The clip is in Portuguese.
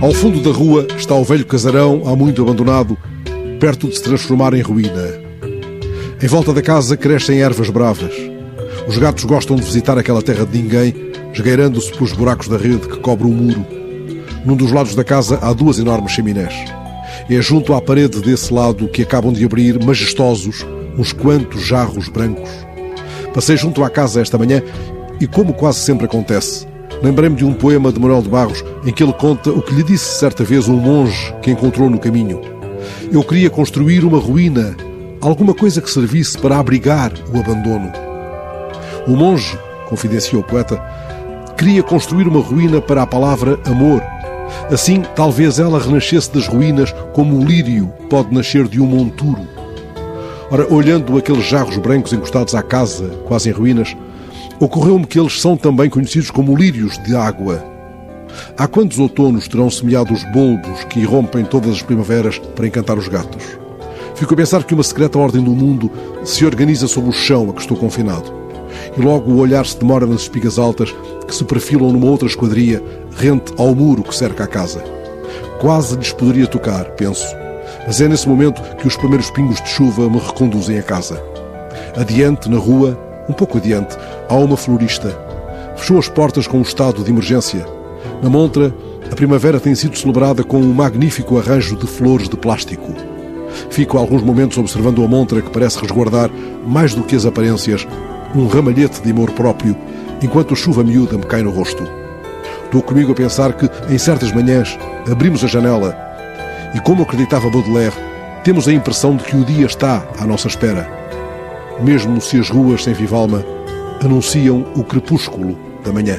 Ao fundo da rua está o velho casarão, há muito abandonado, perto de se transformar em ruína. Em volta da casa crescem ervas bravas. Os gatos gostam de visitar aquela terra de ninguém, esgueirando-se pelos buracos da rede que cobre o muro. Num dos lados da casa há duas enormes chaminés. É junto à parede desse lado que acabam de abrir, majestosos, uns quantos jarros brancos. Passei junto à casa esta manhã e, como quase sempre acontece, lembrei-me de um poema de Manuel de Barros em que ele conta o que lhe disse certa vez um monge que encontrou no caminho. Eu queria construir uma ruína, alguma coisa que servisse para abrigar o abandono. O monge, confidenciou o poeta, queria construir uma ruína para a palavra amor. Assim, talvez ela renascesse das ruínas como o lírio pode nascer de um monturo. Ora, olhando aqueles jarros brancos encostados à casa, quase em ruínas, ocorreu-me que eles são também conhecidos como lírios de água. Há quantos outonos terão semeado os bulbos que irrompem todas as primaveras para encantar os gatos? Fico a pensar que uma secreta ordem do mundo se organiza sobre o chão a que estou confinado. E logo o olhar se demora nas espigas altas que se perfilam numa outra esquadria rente ao muro que cerca a casa. Quase lhes poderia tocar, penso, mas é nesse momento que os primeiros pingos de chuva me reconduzem a casa. Adiante, na rua, um pouco adiante, há uma florista. Fechou as portas com um estado de emergência. Na montra, a primavera tem sido celebrada com um magnífico arranjo de flores de plástico. Fico alguns momentos observando a montra que parece resguardar, mais do que as aparências, um ramalhete de amor próprio, enquanto a chuva miúda me cai no rosto. Dou comigo a pensar que, em certas manhãs, abrimos a janela e, como acreditava Baudelaire, temos a impressão de que o dia está à nossa espera, mesmo se as ruas sem Vivalma anunciam o crepúsculo da manhã.